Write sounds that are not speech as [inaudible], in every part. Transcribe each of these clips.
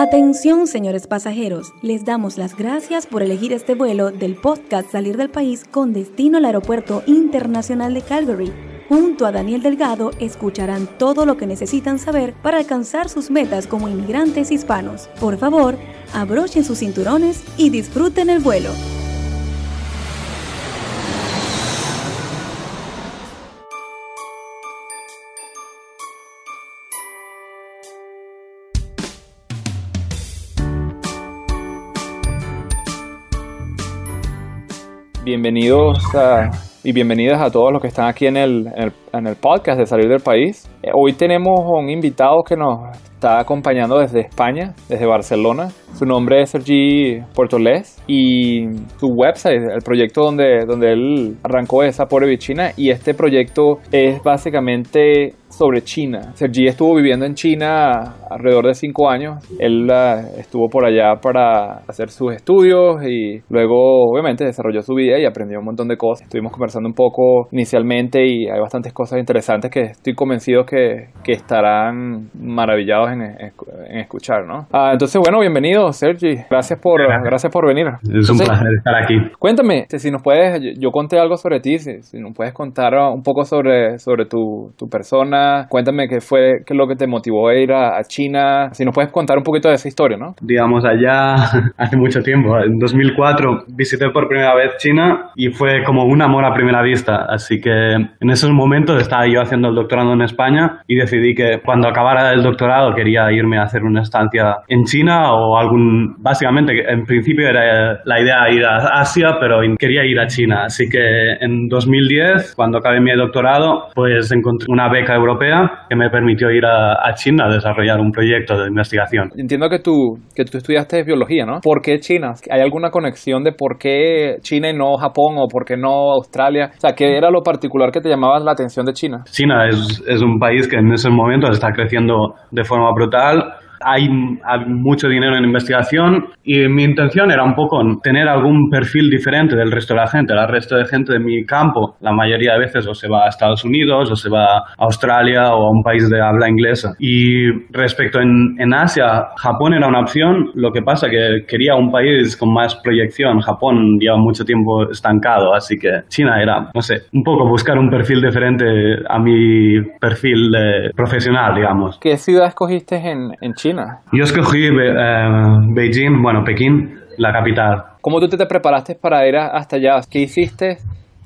Atención, señores pasajeros, les damos las gracias por elegir este vuelo del podcast Salir del País con destino al Aeropuerto Internacional de Calgary. Junto a Daniel Delgado escucharán todo lo que necesitan saber para alcanzar sus metas como inmigrantes hispanos. Por favor, abrochen sus cinturones y disfruten el vuelo. Bienvenidos y bienvenidas a todos los que están aquí en el, en el, podcast de Salir del País. Eh, hoy tenemos un invitado que nos está acompañando desde España, desde Barcelona. Su nombre es Sergi Portolés y su website, el proyecto donde, donde él arrancó esa pobre China y este proyecto es básicamente sobre China. Sergi estuvo viviendo en China alrededor de cinco años. Él uh, estuvo por allá para hacer sus estudios y luego obviamente desarrolló su vida y aprendió un montón de cosas. Estuvimos conversando un poco inicialmente y hay bastantes cosas interesantes que estoy convencido que, que estarán maravillados en, en escuchar, ¿no? Ah, entonces, bueno, bienvenido Sergi. Gracias por, gracias. por venir. Es un placer estar aquí. Cuéntame, si nos puedes, yo, conté algo sobre ti, si, si, nos puedes contar un poco sobre, sobre tu, tu persona Cuéntame qué fue, qué es lo que te motivó a ir a, China. Si nos puedes contar un poquito de esa historia, ¿no? Digamos, allá [laughs] hace mucho tiempo, en 2004, visité por primera vez China y fue como un amor a primera vista. Así que en esos momentos estaba yo haciendo el doctorado en España y decidí que cuando acabara el doctorado quería irme a hacer una estancia en China o algún... Básicamente, en principio era la idea ir a Asia, pero quería ir a China. Así que en 2010, cuando acabé mi doctorado, pues encontré una beca europea que me permitió ir a, China a desarrollar un proyecto de investigación. Entiendo que tú, que tú estudiaste biología, ¿no? ¿Por qué China? ¿Hay alguna conexión de por qué China y no Japón o por qué no Australia? O sea, ¿qué era lo particular que te llamaba la atención de China? China es, es un país que en esos momentos está creciendo de forma brutal hay, mucho dinero en investigación y mi intención era un poco tener algún perfil diferente del resto de la gente. El resto de gente de mi campo, la mayoría de veces o se va a Estados Unidos o se va a Australia o a un país de habla inglesa. Y respecto en, en Asia, Japón era una opción, lo que pasa que quería un país con más proyección. Japón lleva mucho tiempo estancado, así que China era, no sé, un poco buscar un perfil diferente a mi perfil profesional, digamos. ¿Qué ciudad escogiste en, en China? Yo escogí eh, Beijing, bueno, Pekín, la capital. ¿Cómo tú te preparaste para ir hasta allá? ¿Qué hiciste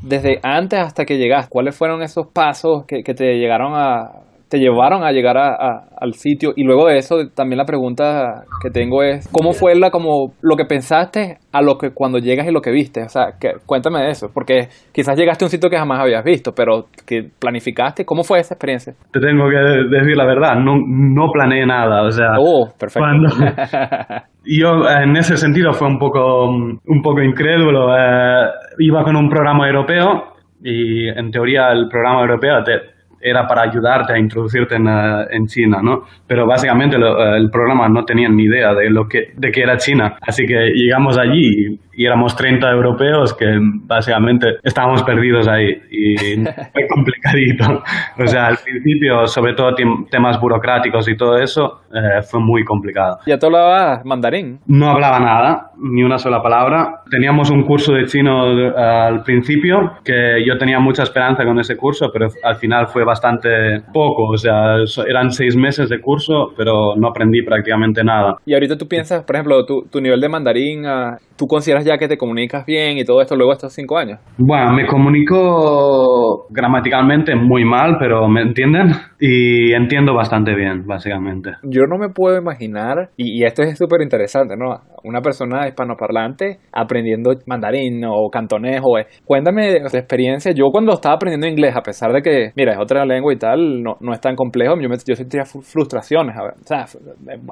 desde antes hasta que llegaste? ¿Cuáles fueron esos pasos que te llegaron a, te llevaron a llegar a, al sitio. Y luego de eso también la pregunta que tengo es cómo fue la como lo que pensaste a lo que cuando llegas y lo que viste o sea que, cuéntame de eso porque quizás llegaste a un sitio que jamás habías visto pero que planificaste cómo fue esa experiencia te tengo que decir la verdad no, no planeé nada o sea oh perfecto. [laughs] [laughs] yo en ese sentido fue un poco un poco incrédulo eh, iba con un programa europeo y en teoría el programa europeo te, era para ayudarte a introducirte en, eh, en China, ¿no? Pero básicamente eh, el programa no tenía ni idea de lo que de qué era China, así que llegamos allí y éramos 30 europeos que básicamente estábamos perdidos ahí y [laughs] fue complicadito. O sea, al principio, sobre todo temas burocráticos y todo eso, eh, fue muy complicado. ¿Ya tú hablabas mandarín? No hablaba nada, ni una sola palabra. Teníamos un curso de chino eh, al principio, que yo tenía mucha esperanza con ese curso, pero al final fue bastante poco. O sea, eran seis meses de curso, pero no aprendí prácticamente nada. Y ahorita tú piensas, por ejemplo, tu, tu nivel de mandarín, ah, ¿tú consideras ya que te comunicas bien y todo esto luego de estos cinco años? Bueno, me comunico gramaticalmente muy mal, pero ¿me entienden? Y entiendo bastante bien, básicamente. Yo no me puedo imaginar, y, esto es súper interesante, ¿no? Una persona hispanoparlante aprendiendo mandarín o cantonés o... Cuéntame de tu experiencia. Yo cuando estaba aprendiendo inglés, a pesar de que, mira, es otra lengua y tal, no, no es tan complejo, yo, me, yo sentía frustraciones. A, o sea,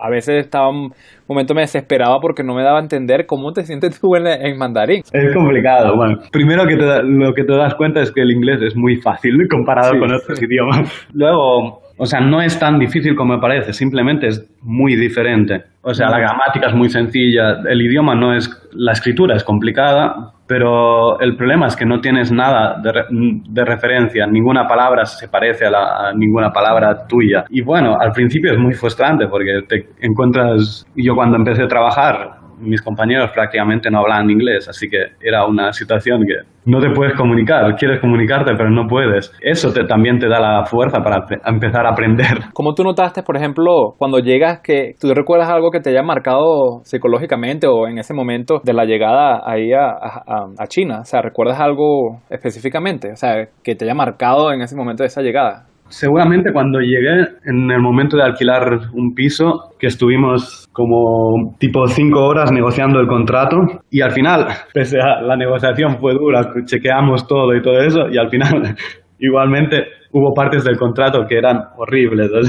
a veces estaba un momento me desesperaba porque no me daba a entender cómo te sientes tú en, en mandarín. Es complicado. Bueno, primero que lo que te das cuenta es que el inglés es muy fácil comparado con otros idiomas. Luego, o sea, no es tan difícil como me parece, simplemente es muy diferente. O sea, la gramática es muy sencilla, el idioma no es, la escritura es complicada, pero el problema es que no tienes nada de, referencia, ninguna palabra se parece a, a, ninguna palabra tuya. Y bueno, al principio es muy frustrante porque te encuentras, yo cuando empecé a trabajar, mis compañeros prácticamente no hablaban inglés, así que era una situación que no te puedes comunicar, quieres comunicarte, pero no puedes. Eso te, también te da la fuerza para empezar a aprender. [laughs] ¿Cómo tú notaste, por ejemplo, cuando llegas, que tú recuerdas algo que te haya marcado psicológicamente o en ese momento de la llegada ahí a, a China? O sea, ¿recuerdas algo específicamente? O sea, que te haya marcado en ese momento de esa llegada. Seguramente cuando llegué, en el momento de alquilar un piso, que estuvimos como tipo cinco horas negociando el contrato y al final, pese a la negociación fue dura, chequeamos todo y todo eso y al final [laughs] igualmente hubo partes del contrato que eran horribles. [laughs]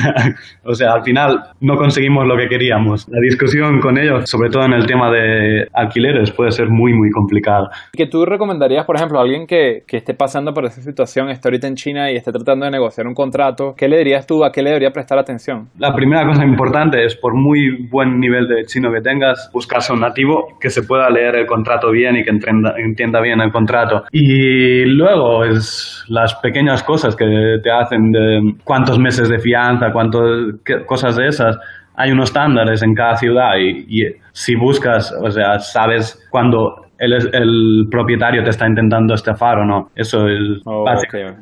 O sea, al final no conseguimos lo que queríamos. La discusión con ellos, sobre todo en el tema de alquileres, puede ser muy, muy complicada. ¿Qué tú recomendarías, por ejemplo, a alguien que, que esté pasando por esa situación, está ahorita en China y esté tratando de negociar un contrato? ¿Qué le dirías tú? ¿A qué le debería prestar atención? La primera cosa importante es, por muy buen nivel de chino que tengas, buscarse un nativo que se pueda leer el contrato bien y que entienda, entienda bien el contrato. Y luego es las pequeñas cosas que te hacen de cuántos meses de fianza, cuántos, cosas de esas. Hay unos estándares en cada ciudad y, si buscas, o sea, sabes cuándo el, el, propietario te está intentando estafar o no. Eso es oh,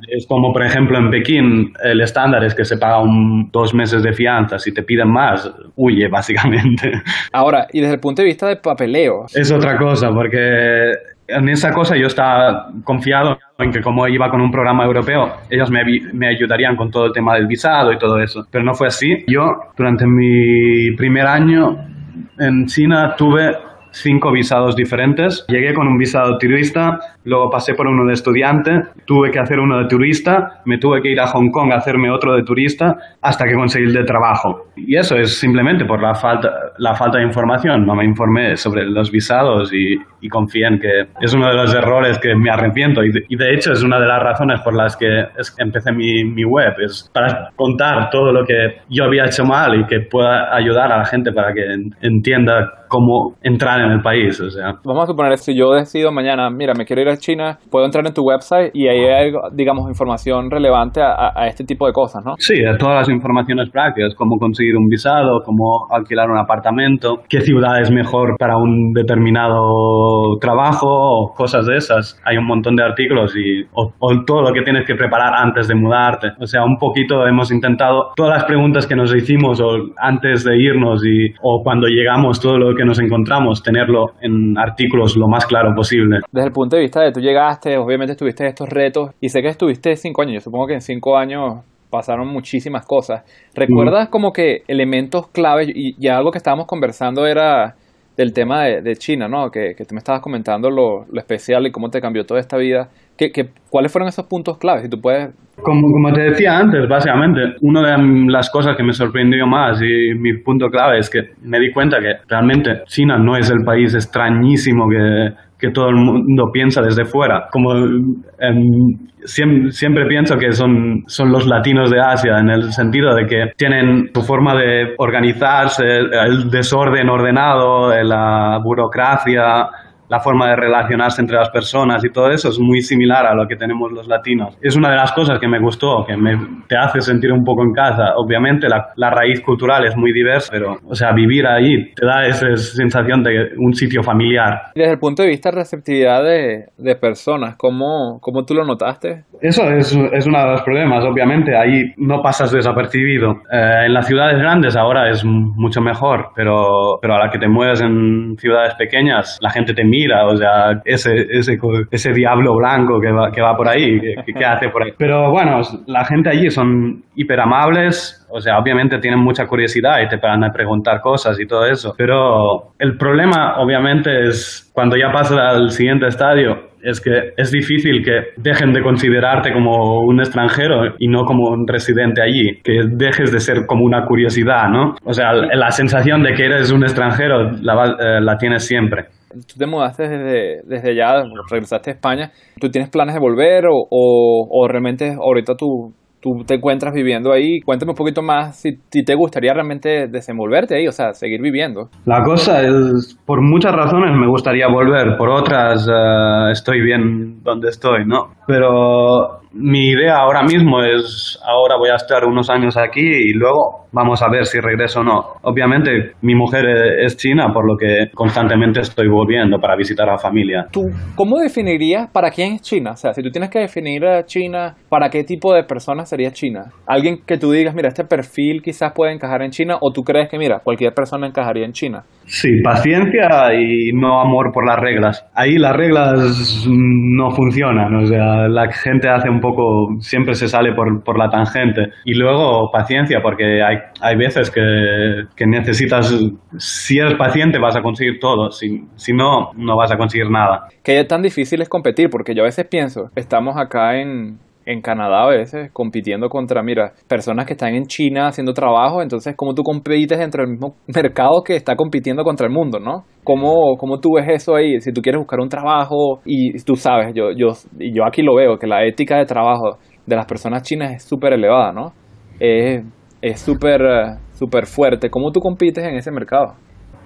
Es como, por ejemplo, en Pekín, el estándar es que se paga un, dos meses de fianza. Si te piden más, huye, [laughs] básicamente. Ahora, y desde el punto de vista de papeleo. Es otra cosa, porque en esa cosa yo estaba confiado en que como iba con un programa europeo, ellos me, me, ayudarían con todo el tema del visado y todo eso. Pero no fue así. Yo, durante mi primer año en China, tuve cinco visados diferentes. Llegué con un visado turista, luego pasé por uno de estudiante, tuve que hacer uno de turista, me tuve que ir a Hong Kong a hacerme otro de turista hasta que conseguí el de trabajo. Y eso es simplemente por la falta, la falta de información. No me informé sobre los visados y, y confié en que es uno de los errores que me arrepiento. Y de, y de hecho es una de las razones por las que empecé mi, mi web. Es para contar todo lo que yo había hecho mal y que pueda ayudar a la gente para que entienda cómo entrar en el país. O sea. Vamos a suponer, si yo decido mañana, mira, me quiero ir a China, puedo entrar en tu website y ahí hay, digamos, información relevante a, a este tipo de cosas, ¿no? Sí, todas las informaciones prácticas, cómo conseguir un visado, cómo alquilar un apartamento, qué ciudad es mejor para un determinado trabajo o cosas de esas. Hay un montón de artículos y o, o todo lo que tienes que preparar antes de mudarte. O sea, un poquito hemos intentado todas las preguntas que nos hicimos o antes de irnos y o cuando llegamos todo lo que nos encontramos tenerlo en artículos lo más claro posible. Desde el punto de vista de tú llegaste, obviamente tuviste estos retos y sé que estuviste cinco años, yo supongo que en cinco años pasaron muchísimas cosas. ¿Recuerdas como que elementos claves y, y, algo que estábamos conversando era del tema de, de China, ¿no? Que, que, tú me estabas comentando lo, lo, especial y cómo te cambió toda esta vida. ¿Qué, qué, cuáles fueron esos puntos claves? Si tú puedes... Como, como te decía antes, básicamente, una de las cosas que me sorprendió más y mi punto clave es que me di cuenta que realmente China no es el país extrañísimo que, que todo el mundo piensa desde fuera. Como eh, siempre, siempre, pienso que son, son los latinos de Asia, en el sentido de que tienen su forma de organizarse, el desorden ordenado, la burocracia, la forma de relacionarse entre las personas y todo eso es muy similar a lo que tenemos los latinos. Es una de las cosas que me gustó, que me, te hace sentir un poco en casa. Obviamente la, la, raíz cultural es muy diversa, pero, o sea, vivir ahí te da esa sensación de un sitio familiar. Desde el punto de vista de receptividad de, de personas, ¿cómo, ¿cómo tú lo notaste? Eso es, es uno de los problemas, obviamente. Ahí no pasas desapercibido. Eh, en las ciudades grandes ahora es mucho mejor, pero, pero a la que te mueves en ciudades pequeñas, la gente te mira o sea, ese, ese, ese diablo blanco que va, que va por ahí, que, que, hace por ahí. Pero bueno, la gente allí son hiper amables, o sea, obviamente tienen mucha curiosidad y te van a preguntar cosas y todo eso. Pero el problema, obviamente, es cuando ya pasas al siguiente estadio, es que es difícil que dejen de considerarte como un extranjero y no como un residente allí, que dejes de ser como una curiosidad, ¿no? O sea, la sensación de que eres un extranjero la, eh, la tienes siempre. Tú te mudaste desde, desde allá, regresaste a España. ¿Tú tienes planes de volver o, o, o realmente ahorita tu, tú te encuentras viviendo ahí. Cuéntame un poquito más si, te gustaría realmente desenvolverte ahí, o sea, seguir viviendo. La cosa es, por muchas razones me gustaría volver, por otras eh, estoy bien donde estoy, ¿no? Pero mi idea ahora mismo es, ahora voy a estar unos años aquí y luego vamos a ver si regreso o no. Obviamente mi mujer es china, por lo que constantemente estoy volviendo para visitar a la familia. ¿Tú cómo definirías para quién es China? O sea, si tú tienes que definir a China, ¿para qué tipo de persona sería China? Alguien que tú digas, mira, este perfil quizás puede encajar en China, o tú crees que, mira, cualquier persona encajaría en China. Sí, paciencia y no amor por las reglas. Ahí las reglas no funcionan, o sea, la gente hace un poco, siempre se sale por, por la tangente. Y luego paciencia, porque hay, hay veces que, que, necesitas, si eres paciente vas a conseguir todo, si, si no, no vas a conseguir nada. Que tan difícil es competir, porque yo a veces pienso, estamos acá en, en Canadá a veces compitiendo contra, mira, personas que están en China haciendo trabajo, entonces cómo tú compites dentro del mismo [laughs] mercado que está compitiendo contra el mundo, ¿no? ¿Cómo, cómo tú ves eso ahí? Si tú quieres buscar un trabajo y tú sabes, yo, yo, yo aquí lo veo, que la ética de trabajo de las personas chinas es súper elevada, ¿no? Es súper súper fuerte. ¿Cómo tú compites en ese mercado?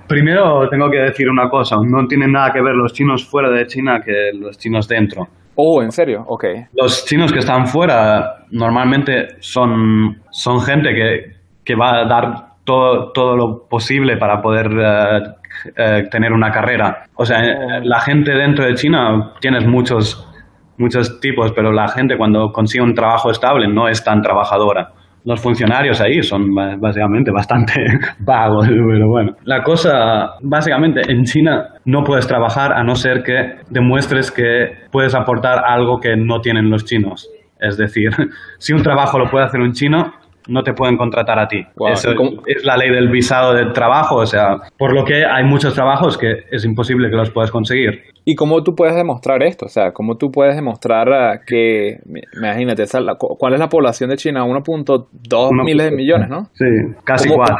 Primero tengo que decir una cosa, no tienen nada que ver los chinos fuera de China que los chinos dentro. Oh, ¿en serio? Ok. Los chinos que están fuera normalmente son, son gente que, que va a dar todo, todo lo posible para poder eh, eh, tener una carrera. O sea, oh. la gente dentro de China tienes muchos, muchos tipos, pero la gente cuando consigue un trabajo estable no es tan trabajadora los funcionarios ahí son básicamente bastante [laughs] vagos, pero bueno. La cosa, básicamente, en China no puedes trabajar a no ser que demuestres que puedes aportar algo que no tienen los chinos. Es decir, [laughs] si un trabajo lo puede hacer un chino, no te pueden contratar a ti. Eso es la ley del visado de trabajo, o sea, por lo que hay muchos trabajos que es imposible que los puedas conseguir. ¿Y cómo tú puedes demostrar esto? O sea, ¿cómo tú puedes demostrar ah, que, imagínate, ¿cuál es la población de China? 1.2 miles de millones, ¿no? Sí, casi cuatro.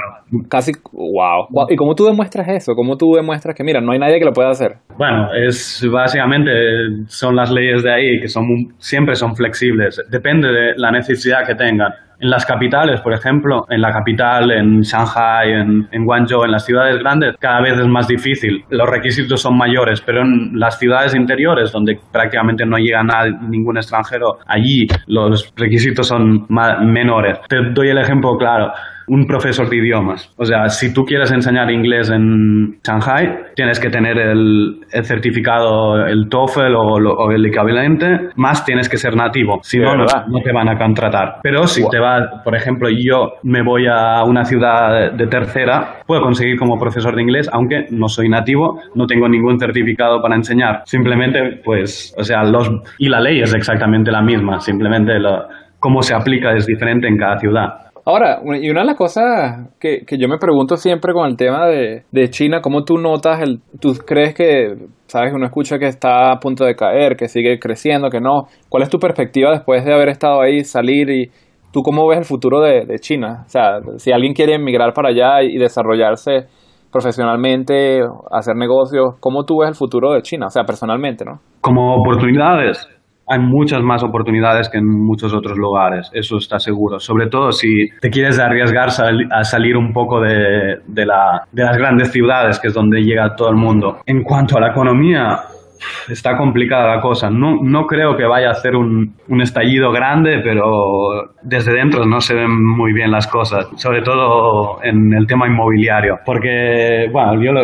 Casi, wow. ¿Y cómo tú demuestras eso? ¿Cómo tú demuestras que, mira, no hay nadie que lo pueda hacer? Bueno, es básicamente, son las leyes de ahí que son siempre son flexibles. Depende de la necesidad que tengan. En las capitales, por ejemplo, en la capital, en Shanghai, en, en, Guangzhou, en las ciudades grandes, cada vez es más difícil. Los requisitos son mayores, pero en las ciudades interiores, donde prácticamente no llega ningún extranjero, allí los requisitos son menores. Te doy el ejemplo claro un profesor de idiomas. O sea, si tú quieres enseñar inglés en Shanghai, tienes que tener el, certificado, el TOEFL o, el equivalente, más tienes que ser nativo. Si no, no, te van a contratar. Pero si te va, por ejemplo, yo me voy a una ciudad de tercera, puedo conseguir como profesor de inglés, aunque no soy nativo, no tengo ningún certificado para enseñar. Simplemente, pues, o sea, los... Y la ley es exactamente la misma, simplemente lo, cómo se aplica es diferente en cada ciudad. Ahora, y una de las cosas que, que yo me pregunto siempre con el tema de, de, China, ¿cómo tú notas, el, tú crees que, sabes, uno escucha que está a punto de caer, que sigue creciendo, que no? ¿Cuál es tu perspectiva después de haber estado ahí, salir y tú cómo ves el futuro de, de China? O sea, si alguien quiere emigrar para allá y desarrollarse profesionalmente, hacer negocios, ¿cómo tú ves el futuro de China? O sea, personalmente, ¿no? Como oportunidades, hay muchas más oportunidades que en muchos otros lugares, eso está seguro. Sobre todo si te quieres arriesgar a salir un poco de, de, la, de las grandes ciudades, que es donde llega todo el mundo. En cuanto a la economía, está complicada la cosa. No, no creo que vaya a ser un, un, estallido grande, pero desde dentro no se ven muy bien las cosas, sobre todo en el tema inmobiliario. Porque, bueno, yo lo,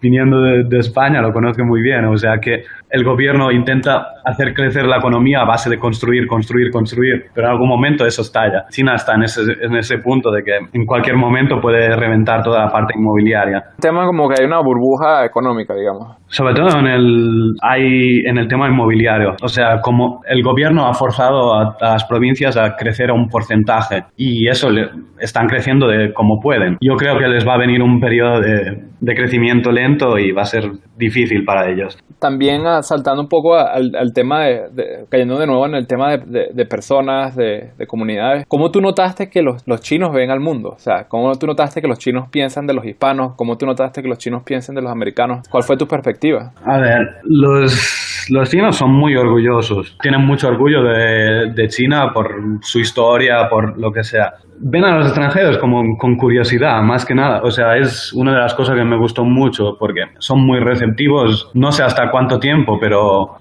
viniendo de, España lo conozco muy bien, o sea que el gobierno intenta hacer crecer la economía a base de construir, construir, construir, pero en algún momento eso estalla. China está en ese, en ese punto de que en cualquier momento puede reventar toda la parte inmobiliaria. El tema como que hay una burbuja económica, digamos. Sobre todo en el, hay, en el tema inmobiliario, o sea, como el gobierno ha forzado a, las provincias a crecer a un porcentaje y eso le, están creciendo de como pueden. Yo creo que les va a venir un periodo de, de crecimiento lento y va a ser difícil para ellos. También ah, saltando un poco al, tema de, cayendo de nuevo en el tema de, de personas, de, comunidades, ¿cómo tú notaste que los, los, chinos ven al mundo? O sea, ¿cómo tú notaste que los chinos piensan de los hispanos? ¿Cómo tú notaste que los chinos piensan de los americanos? ¿Cuál fue tu perspectiva? A ver, los los chinos son muy orgullosos, tienen mucho orgullo de, de, China por su historia, por lo que sea. Ven a los extranjeros como con curiosidad, más que nada. O sea, es una de las cosas que me gustó mucho porque son muy receptivos, no sé hasta cuánto tiempo, pero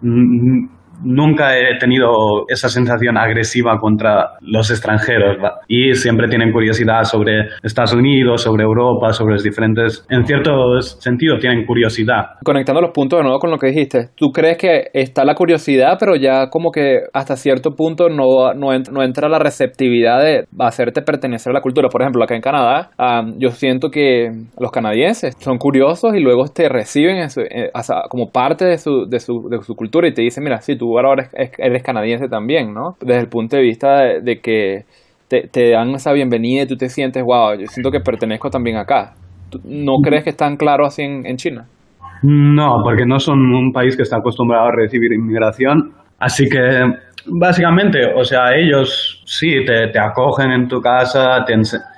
nunca he tenido esa sensación agresiva contra los extranjeros y siempre tienen curiosidad sobre Estados Unidos, sobre Europa, sobre los diferentes, en cierto sentido tienen curiosidad. Conectando los puntos de nuevo con lo que dijiste, ¿tú crees que está la curiosidad pero ya como que hasta cierto punto no, no, entra la receptividad de hacerte pertenecer a la cultura? Por ejemplo, acá en Canadá, yo siento que los canadienses son curiosos y luego te reciben eh, como parte de su, de, su, de su cultura y te dicen, mira, si tú ahora eres, canadiense también, ¿no? Desde el punto de vista de, que te, dan esa bienvenida y tú te sientes, wow, yo siento que pertenezco también acá. ¿No crees que es tan claro así en, China? No, porque no son un país que está acostumbrado a recibir inmigración. Así que, básicamente, o sea, ellos sí te, te acogen en tu casa,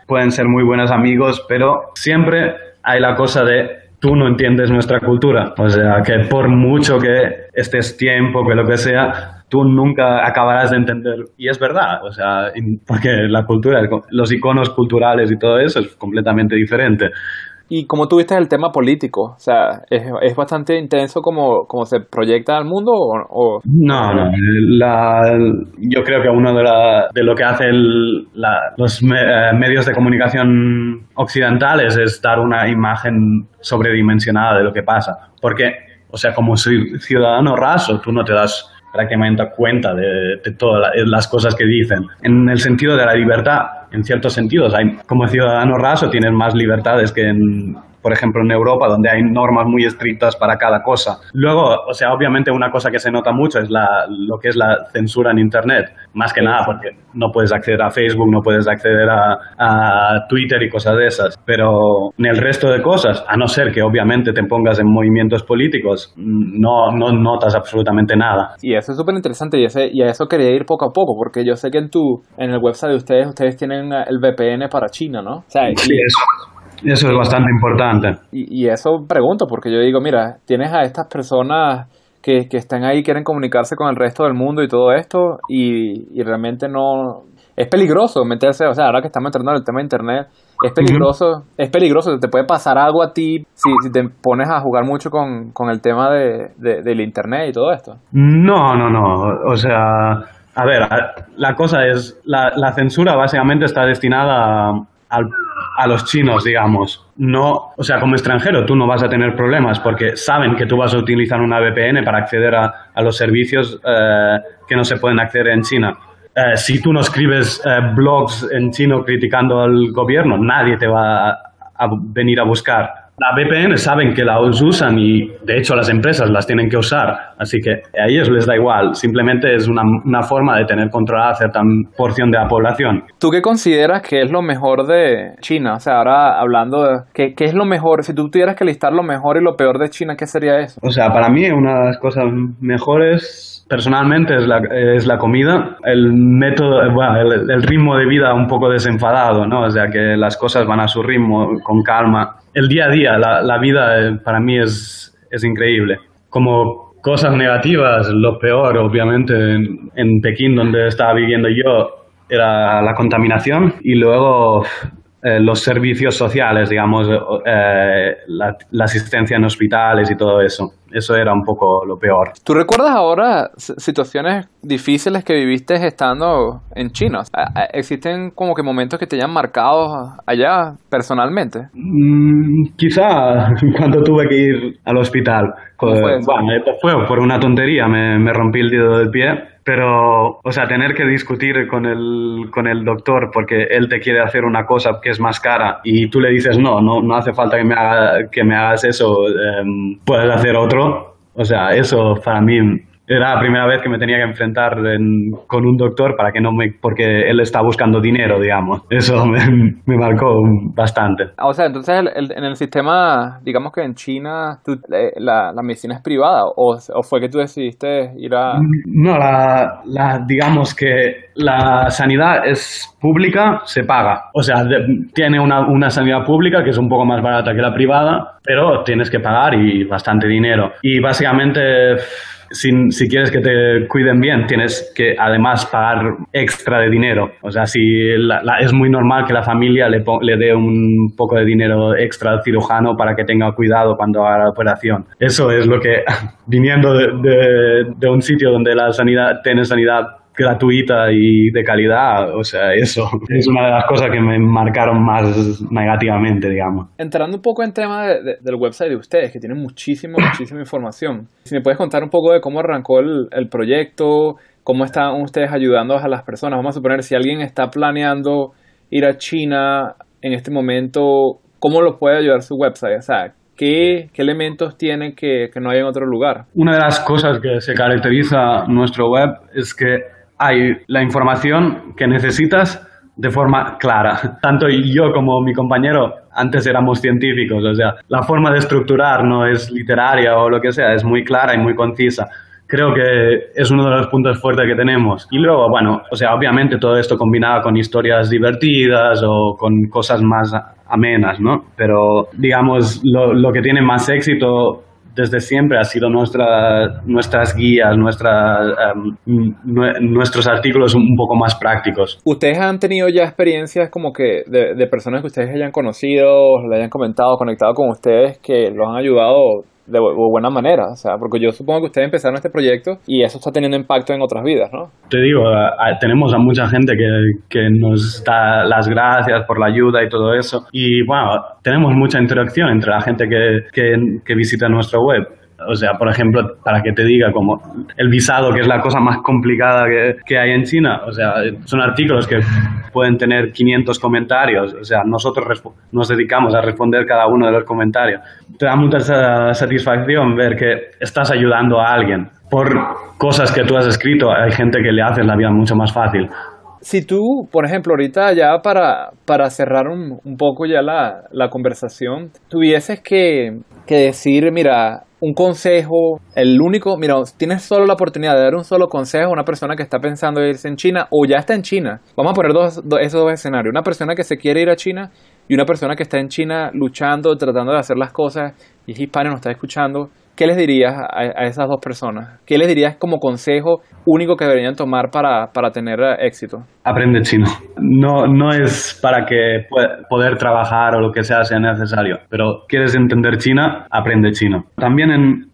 pueden ser muy buenos amigos, pero siempre hay la cosa de tú no entiendes nuestra cultura. O sea, que por mucho que estés tiempo, que lo que sea, tú nunca acabarás de entender. Y es verdad, o sea, porque la cultura, los iconos culturales y todo eso es completamente diferente. ¿Y cómo tuviste el tema político? O sea, ¿es, es bastante intenso como, como, se proyecta al mundo? O, No, no. La, yo creo que uno de, la, de lo que hacen los eh, medios de comunicación occidentales es dar una imagen sobredimensionada de lo que pasa. Porque, o sea, como ciudadano raso, tú no te das prácticamente cuenta de, de todas las cosas que dicen. En el sentido de la libertad, en ciertos sentidos, hay, como ciudadano raso tienes más libertades que en, por ejemplo, en Europa, donde hay normas muy estrictas para cada cosa. Luego, o sea, obviamente una cosa que se nota mucho es la, lo que es la censura en Internet, más que nada porque no puedes acceder a Facebook, no puedes acceder a, a Twitter y cosas de esas. Pero en el resto de cosas, a no ser que obviamente te pongas en movimientos políticos, no, no notas absolutamente nada. Y eso es súper interesante y, ese, y a eso quería ir poco a poco, porque yo sé que en, tu, en el website de ustedes, ustedes tienen el VPN para China, ¿no? O sea, sí, eso eso es bastante importante. Y, eso pregunto, porque yo digo, mira, tienes a estas personas que, que están ahí, quieren comunicarse con el resto del mundo y todo esto, y, realmente no... Es peligroso meterse, o sea, ahora que estamos entrando en el tema de Internet, es peligroso, es peligroso, te puede pasar algo a ti si, si te pones a jugar mucho con, con el tema de, del Internet y todo esto. No, no, no, o sea, a ver, la cosa es, la, la censura básicamente está destinada al a los chinos, digamos. No, o sea, como extranjero tú no vas a tener problemas porque saben que tú vas a utilizar una VPN para acceder a, los servicios eh, que no se pueden acceder en China. Eh, si tú no escribes eh, blogs en chino criticando al gobierno, nadie te va a venir a buscar la VPN saben que la usan y de hecho las empresas las tienen que usar, así que a ellos les da igual, simplemente es una, una forma de tener controlada cierta porción de la población. ¿Tú qué consideras que es lo mejor de China? O sea, ahora hablando de qué, qué es lo mejor, si tú tuvieras que listar lo mejor y lo peor de China, ¿qué sería eso? O sea, para mí una de las cosas mejores personalmente es la, es la comida, el método, bueno, el, ritmo de vida un poco desenfadado, ¿no? O sea, que las cosas van a su ritmo, con calma. El día a día, la, vida eh, para mí es, es increíble. Como cosas negativas, lo peor, obviamente, en, en Pekín, donde estaba viviendo yo, era la contaminación y luego eh, los servicios sociales, digamos, eh, la, asistencia en hospitales y todo eso. Eso era un poco lo peor. ¿Tú recuerdas ahora situaciones difíciles que viviste estando en China? ¿Existen como que momentos que te hayan marcado allá personalmente? Mm, quizá [laughs] cuando tuve que ir al hospital. Fue, bueno, fue por una tontería, me, me rompí el dedo del pie pero, o sea, tener que discutir con el, con el doctor porque él te quiere hacer una cosa que es más cara y tú le dices, no, no, no hace falta que me, haga, que me hagas eso, em, puedes hacer otro. O sea, eso para mí era la primera vez que me tenía que enfrentar con un doctor para que no me, porque él está buscando dinero, digamos. Eso [laughs] me, me marcó bastante. O sea, entonces en el sistema, digamos que en China eh, la, la, medicina es privada o, o, fue que tú decidiste ir a... No, la, la, digamos que la sanidad es pública, se paga. O sea, tiene una, una sanidad pública que es un poco más barata que la privada, pero tienes que pagar y bastante dinero. Y básicamente si, si, quieres que te cuiden bien, tienes que además pagar extra de dinero. O sea, si es muy normal que la familia le, le dé un poco de dinero extra al cirujano para que tenga cuidado cuando haga la operación. Eso es lo que, [laughs] viniendo de, de, un sitio donde la sanidad tiene sanidad gratuita y de calidad, o sea, [laughs] eso es una de las cosas que me marcaron más negativamente, digamos. Entrando un poco en tema del website de ustedes, que tienen muchísima, muchísima información, si me puedes contar un poco de cómo arrancó el, el proyecto, cómo están ustedes ayudando a las personas, vamos a suponer, si alguien está planeando ir a China en este momento, ¿cómo lo puede ayudar su website? O sea, ¿Qué, ¿qué, elementos tiene que, que, no hay en otro lugar? Una de las cosas que se caracteriza nuestro web es que hay la información que necesitas de forma clara. [laughs] Tanto yo como mi compañero antes éramos científicos, o sea, la forma de estructurar no es literaria o lo que sea, es muy clara y muy concisa. Creo que es uno de los puntos fuertes que tenemos. Y luego, bueno, o sea, obviamente todo esto combinado con historias divertidas o con cosas más amenas, ¿no? Pero, digamos, lo, lo que tiene más éxito desde siempre ha sido nuestra, nuestras guías, nuestra, nuestros artículos un poco más prácticos. ¿Ustedes han tenido ya experiencias como que de, de personas que ustedes hayan conocido, le hayan comentado, conectado con ustedes, que los han ayudado de, buena manera, o sea, porque yo supongo que ustedes empezaron este proyecto y eso está teniendo impacto en otras vidas, ¿no? Te digo, tenemos a mucha gente que, que nos da las gracias por la ayuda y todo eso y bueno, tenemos mucha interacción entre la gente que, que, que visita nuestra web. O sea, por ejemplo, para que te diga como el visado, que es la cosa más complicada que, hay en China, o sea, son artículos que pueden tener 500 comentarios, o sea, nosotros nos dedicamos a responder cada uno de los comentarios. Te da mucha satisfacción ver que estás ayudando a alguien. Por cosas que tú has escrito, hay gente que le hace la vida mucho más fácil. Si tú, por ejemplo, ahorita ya para, para cerrar un, un poco ya la, la conversación, tuvieses que, que decir, mira, un consejo, el único, mira, tienes solo la oportunidad de dar un solo consejo a una persona que está pensando irse en China o ya está en China. Vamos a poner dos, esos dos escenarios. Una persona que se quiere ir a China y una persona que está en China luchando, tratando de hacer las cosas y es hispano, nos está escuchando. ¿Qué les dirías a, esas dos personas? ¿Qué les dirías como consejo único que deberían tomar para, para tener éxito? Aprende chino. No, no es para que poder trabajar o lo que sea sea necesario, pero quieres entender China, aprende chino. También en,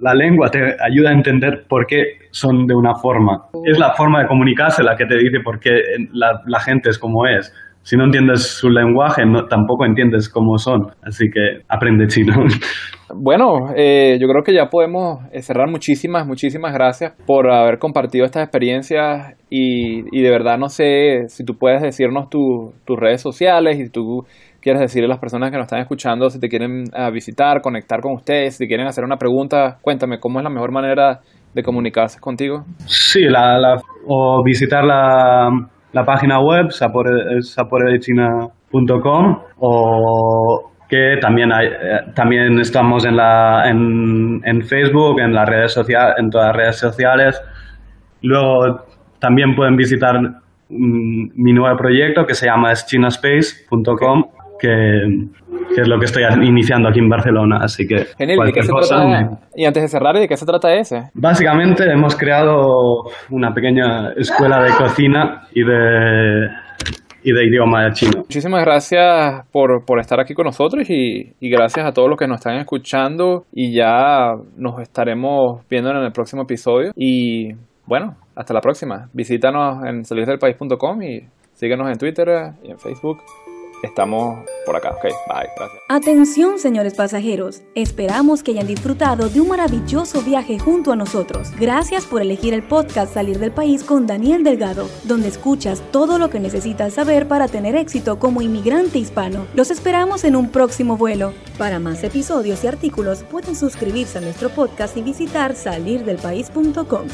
la lengua te ayuda a entender por qué son de una forma. Es la forma de comunicarse la que te dice por qué la, la gente es como es si no entiendes su lenguaje, no, tampoco entiendes cómo son. Así que aprende chino. [laughs] Bueno, eh, yo creo que ya podemos eh, cerrar. Muchísimas, muchísimas gracias por haber compartido estas experiencias y, y de verdad no sé si tú puedes decirnos tus redes sociales y tú quieres decirle a las personas que nos están escuchando si te quieren eh, visitar, conectar con ustedes, si quieren hacer una pregunta, cuéntame cómo es la mejor manera de comunicarse contigo. Sí, la, o visitar la, la página web saporedechina.com o que también hay, eh, también estamos en la en, en, Facebook, en las redes sociales, en todas las redes sociales. Luego también pueden visitar mm, mi nuevo proyecto que se llama chinaspace.com que, que, es lo que estoy iniciando aquí en Barcelona, así que Genial, ¿y, qué se trata, y antes de cerrar, ¿de qué se trata ese? Básicamente hemos creado una pequeña escuela de cocina y de y de idioma chino. Muchísimas gracias por, por estar aquí con nosotros y, y, gracias a todos los que nos están escuchando y ya nos estaremos viendo en el próximo episodio y bueno, hasta la próxima. Visítanos en salirdelpaís.com y síguenos en Twitter y en Facebook estamos por acá. Ok, bye, gracias. Atención, señores pasajeros. Esperamos que hayan disfrutado de un maravilloso viaje junto a nosotros. Gracias por elegir el podcast Salir del País con Daniel Delgado, donde escuchas todo lo que necesitas saber para tener éxito como inmigrante hispano. Los esperamos en un próximo vuelo. Para más episodios y artículos, pueden suscribirse a nuestro podcast y visitar salirdelpaís.com.